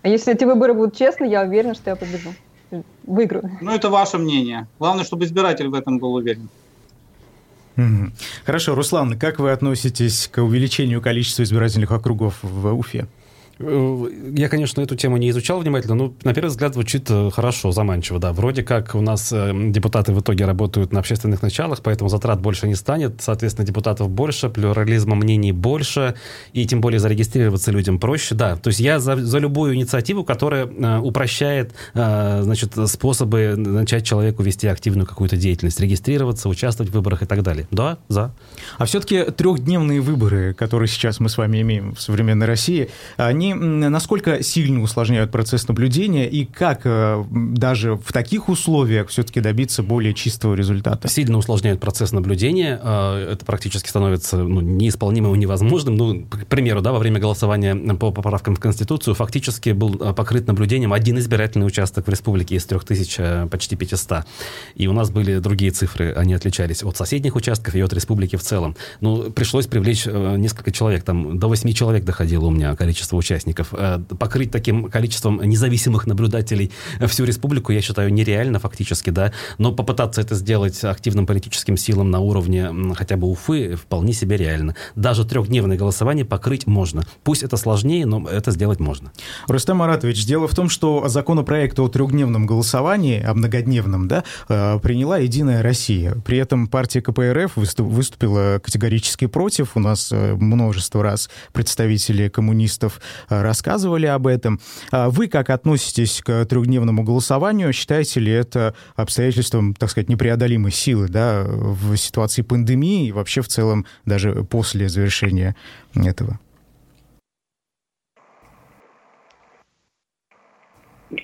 А если эти выборы будут честны, я уверена, что я побежу выиграю. Ну, это ваше мнение. Главное, чтобы избиратель в этом был уверен. Хорошо, Руслан, как вы относитесь к увеличению количества избирательных округов в Уфе? Я, конечно, эту тему не изучал внимательно, но на первый взгляд звучит э, хорошо, заманчиво, да. Вроде как у нас э, депутаты в итоге работают на общественных началах, поэтому затрат больше не станет, соответственно, депутатов больше, плюрализма мнений больше, и тем более зарегистрироваться людям проще, да. То есть я за, за любую инициативу, которая э, упрощает, значит, способы начать человеку вести активную какую-то деятельность, регистрироваться, участвовать в выборах и так далее. Да, за. А все-таки трехдневные выборы, которые сейчас мы с вами имеем в современной России, они насколько сильно усложняют процесс наблюдения и как э, даже в таких условиях все-таки добиться более чистого результата? Сильно усложняют процесс наблюдения. Э, это практически становится ну, неисполнимым и невозможным. Ну, к примеру, да, во время голосования по поправкам в Конституцию фактически был э, покрыт наблюдением один избирательный участок в республике из 3000 почти 500. И у нас были другие цифры, они отличались от соседних участков и от республики в целом. Ну, пришлось привлечь несколько человек, там до 8 человек доходило у меня количество участников участников. Э, покрыть таким количеством независимых наблюдателей всю республику, я считаю, нереально фактически, да, но попытаться это сделать активным политическим силам на уровне хотя бы Уфы вполне себе реально. Даже трехдневное голосование покрыть можно. Пусть это сложнее, но это сделать можно. Рустам Маратович, дело в том, что законопроект о трехдневном голосовании, о многодневном, да, э, приняла «Единая Россия». При этом партия КПРФ выступила категорически против. У нас э, множество раз представители коммунистов рассказывали об этом. А вы как относитесь к трехдневному голосованию? Считаете ли это обстоятельством, так сказать, непреодолимой силы да, в ситуации пандемии и вообще в целом даже после завершения этого?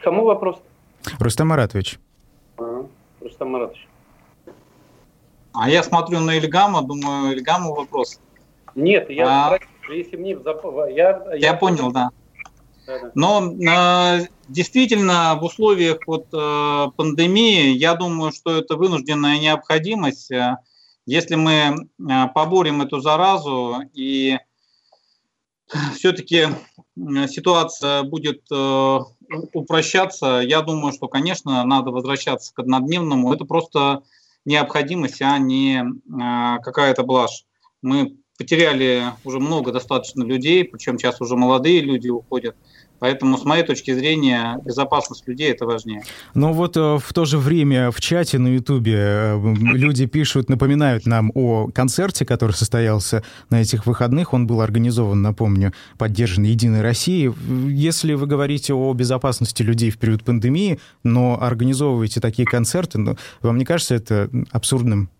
Кому вопрос? Рустам Маратович. А, Рустам Маратович. А я смотрю на Ильгама, думаю, Ильгаму вопрос. Нет, я а... Если мне я, я, я понял, да. Но э, действительно в условиях вот, э, пандемии, я думаю, что это вынужденная необходимость. Э, если мы э, поборем эту заразу и все-таки ситуация будет э, упрощаться, я думаю, что, конечно, надо возвращаться к однодневному. Это просто необходимость, а не э, какая-то блажь. Мы потеряли уже много достаточно людей, причем сейчас уже молодые люди уходят. Поэтому, с моей точки зрения, безопасность людей это важнее. Но вот э, в то же время в чате на Ютубе э, люди пишут, напоминают нам о концерте, который состоялся на этих выходных. Он был организован, напомню, поддержан Единой Россией. Если вы говорите о безопасности людей в период пандемии, но организовываете такие концерты, ну, вам не кажется это абсурдным?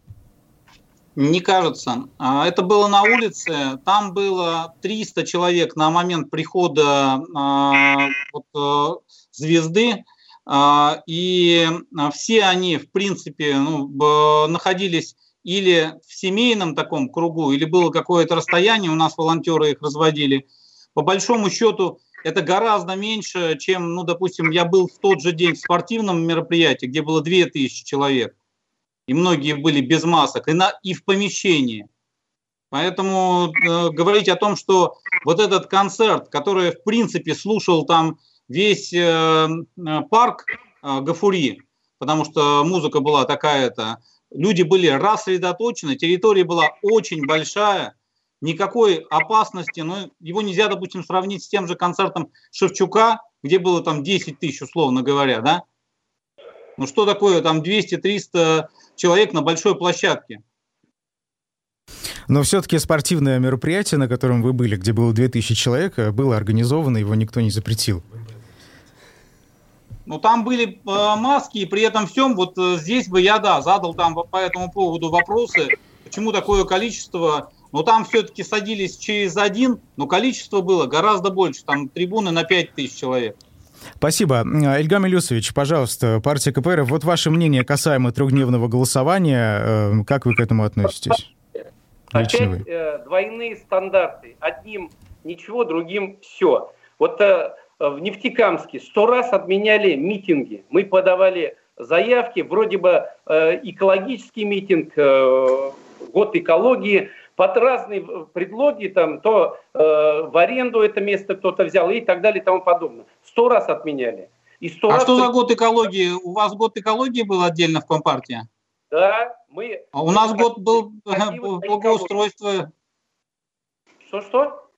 Не кажется. А, это было на улице. Там было 300 человек на момент прихода а, вот, э, звезды. А, и все они, в принципе, ну, находились или в семейном таком кругу, или было какое-то расстояние, у нас волонтеры их разводили. По большому счету, это гораздо меньше, чем, ну, допустим, я был в тот же день в спортивном мероприятии, где было 2000 человек и многие были без масок, и, на, и в помещении. Поэтому э, говорить о том, что вот этот концерт, который в принципе слушал там весь э, э парк э, Гафури, потому что музыка была такая-то, люди были рассредоточены, территория была очень большая, никакой опасности, но его нельзя, допустим, сравнить с тем же концертом Шевчука, где было там 10 тысяч, условно говоря, да? Ну что такое там 200-300 человек на большой площадке? Но все-таки спортивное мероприятие, на котором вы были, где было 2000 человек, было организовано, его никто не запретил. Ну, там были э, маски, и при этом всем, вот э, здесь бы я, да, задал там по этому поводу вопросы, почему такое количество, но там все-таки садились через один, но количество было гораздо больше, там трибуны на 5 тысяч человек. Спасибо. Эльгам Илюсович, пожалуйста, партия КПРФ, вот ваше мнение касаемо трехдневного голосования, э, как вы к этому относитесь? Опять э, двойные стандарты. Одним ничего, другим все. Вот э, в Нефтекамске сто раз отменяли митинги. Мы подавали заявки, вроде бы э, экологический митинг, э, год экологии, под разные предлоги, там, то э, в аренду это место кто-то взял и так далее и тому подобное. Сто раз отменяли. И 100 а раз что за год экологии? У вас год экологии был отдельно в Компартии? Да, мы... А у нас год был благоустройство. Что-что?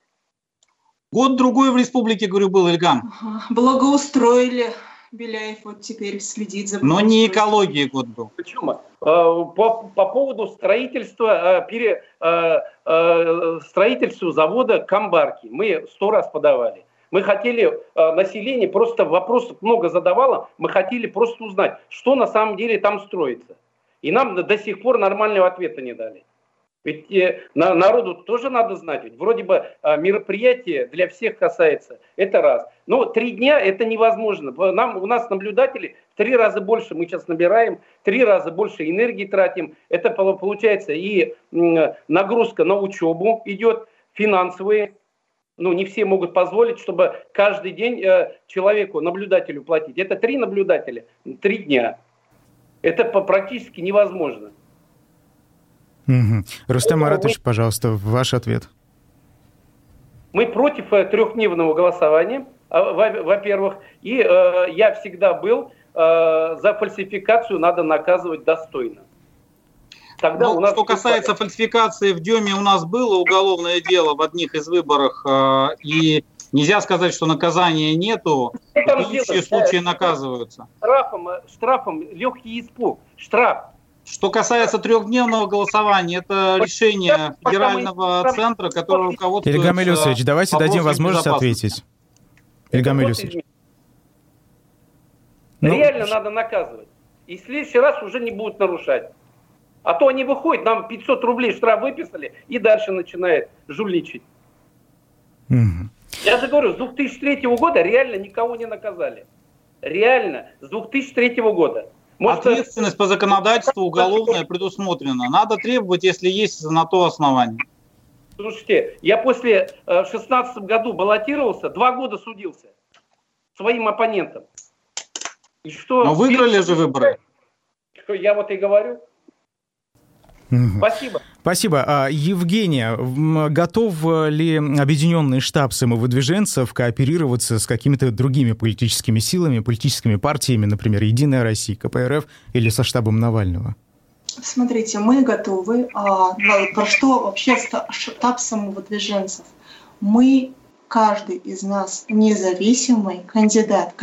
Год другой в республике, говорю, был, Ильгам. Ага, благоустроили. Беляев вот теперь следит за... Но не экологии год был. Почему? А, по, по поводу строительства, а, пере, а, строительству завода Камбарки мы сто раз подавали. Мы хотели население, просто вопросов много задавало, мы хотели просто узнать, что на самом деле там строится. И нам до сих пор нормального ответа не дали. Ведь э, на, народу тоже надо знать. Ведь вроде бы э, мероприятие для всех касается. Это раз. Но три дня это невозможно. Нам, у нас наблюдатели в три раза больше мы сейчас набираем, три раза больше энергии тратим. Это получается и э, нагрузка на учебу идет, финансовые. Ну, не все могут позволить, чтобы каждый день э, человеку, наблюдателю платить. Это три наблюдателя, три дня. Это практически невозможно. Угу. Рустам Маратович, пожалуйста, ваш ответ. Мы против э, трехдневного голосования, а, во-первых, и э, я всегда был э, за фальсификацию надо наказывать достойно. Тогда ну, у нас что касается фальсификации, в Деме у нас было уголовное дело в одних из выборах, э, и нельзя сказать, что наказания нету, предыдущие случаи наказываются. Штрафом, э, штрафом легкий испуг, штраф. Что касается трехдневного голосования, это решение федерального центра, которое руководствуется... Ильгам Илюсович, давайте дадим возможность ответить. Ильгам Илюсович. Ну, Реально надо наказывать. И в следующий раз уже не будут нарушать. А то они выходят, нам 500 рублей штраф выписали, и дальше начинает жульничать. Угу. Я же говорю, с 2003 года реально никого не наказали. Реально, с 2003 года. Может, Ответственность по законодательству уголовная предусмотрена. Надо требовать, если есть на то основание. Слушайте, я после э, в 16 году баллотировался, два года судился своим оппонентом. И что? Но выиграли же выборы. Я вот и говорю. Спасибо. Спасибо. А, Евгения, готов ли объединенный штаб самовыдвиженцев кооперироваться с какими-то другими политическими силами, политическими партиями, например, «Единая Россия», КПРФ или со штабом Навального? Смотрите, мы готовы. А, про что вообще штаб самовыдвиженцев? Мы, каждый из нас, независимый кандидат,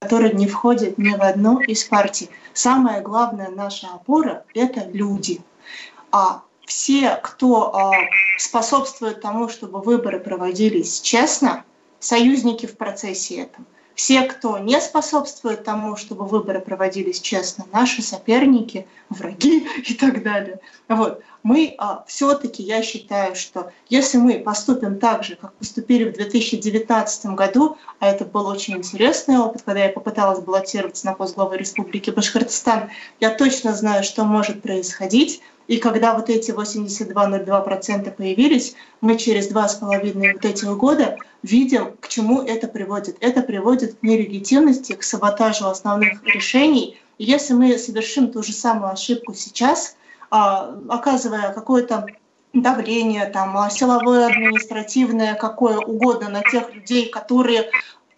который не входит ни в одну из партий. Самая главная наша опора – это люди – а все, кто а, способствует тому, чтобы выборы проводились честно, союзники в процессе этом. Все, кто не способствует тому, чтобы выборы проводились честно, наши соперники, враги и так далее. Вот. Мы а, все-таки, я считаю, что если мы поступим так же, как поступили в 2019 году, а это был очень интересный опыт, когда я попыталась баллотироваться на пост главы Республики Башкортостан, я точно знаю, что может происходить. И когда вот эти 82,02% появились, мы через два с половиной вот этих года видим, к чему это приводит. Это приводит к нелегитимности, к саботажу основных решений. Если мы совершим ту же самую ошибку сейчас, а, оказывая какое-то давление, там, силовое, административное, какое угодно на тех людей, которые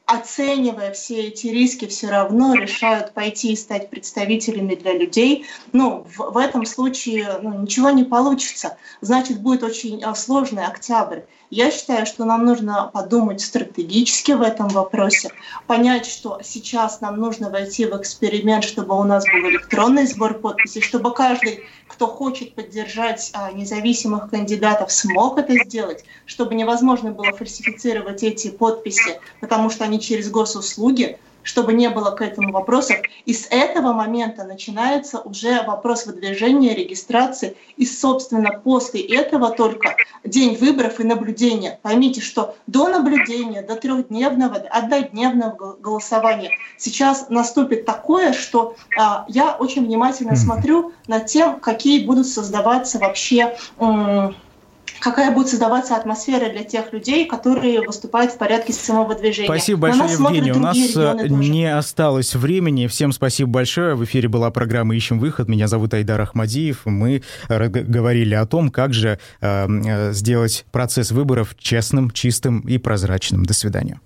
оценивая все эти риски, все равно решают пойти и стать представителями для людей, ну, в, в этом случае ну, ничего не получится. Значит, будет очень а, сложный октябрь. Я считаю, что нам нужно подумать стратегически в этом вопросе, понять, что сейчас нам нужно войти в эксперимент, чтобы у нас был электронный сбор подписей, чтобы каждый, кто хочет поддержать а, независимых кандидатов, смог это сделать, чтобы невозможно было фальсифицировать эти подписи, потому что они через госуслуги, чтобы не было к этому вопросов. И с этого момента начинается уже вопрос выдвижения, регистрации. И, собственно, после этого только день выборов и наблюдения. Поймите, что до наблюдения, до трехдневного, однодневного голосования сейчас наступит такое, что а, я очень внимательно смотрю над тем, какие будут создаваться вообще какая будет создаваться атмосфера для тех людей, которые выступают в порядке самого движения. Спасибо большое, Евгений. У нас э, не осталось времени. Всем спасибо большое. В эфире была программа «Ищем выход». Меня зовут Айдар Ахмадиев. Мы говорили о том, как же э, э, сделать процесс выборов честным, чистым и прозрачным. До свидания.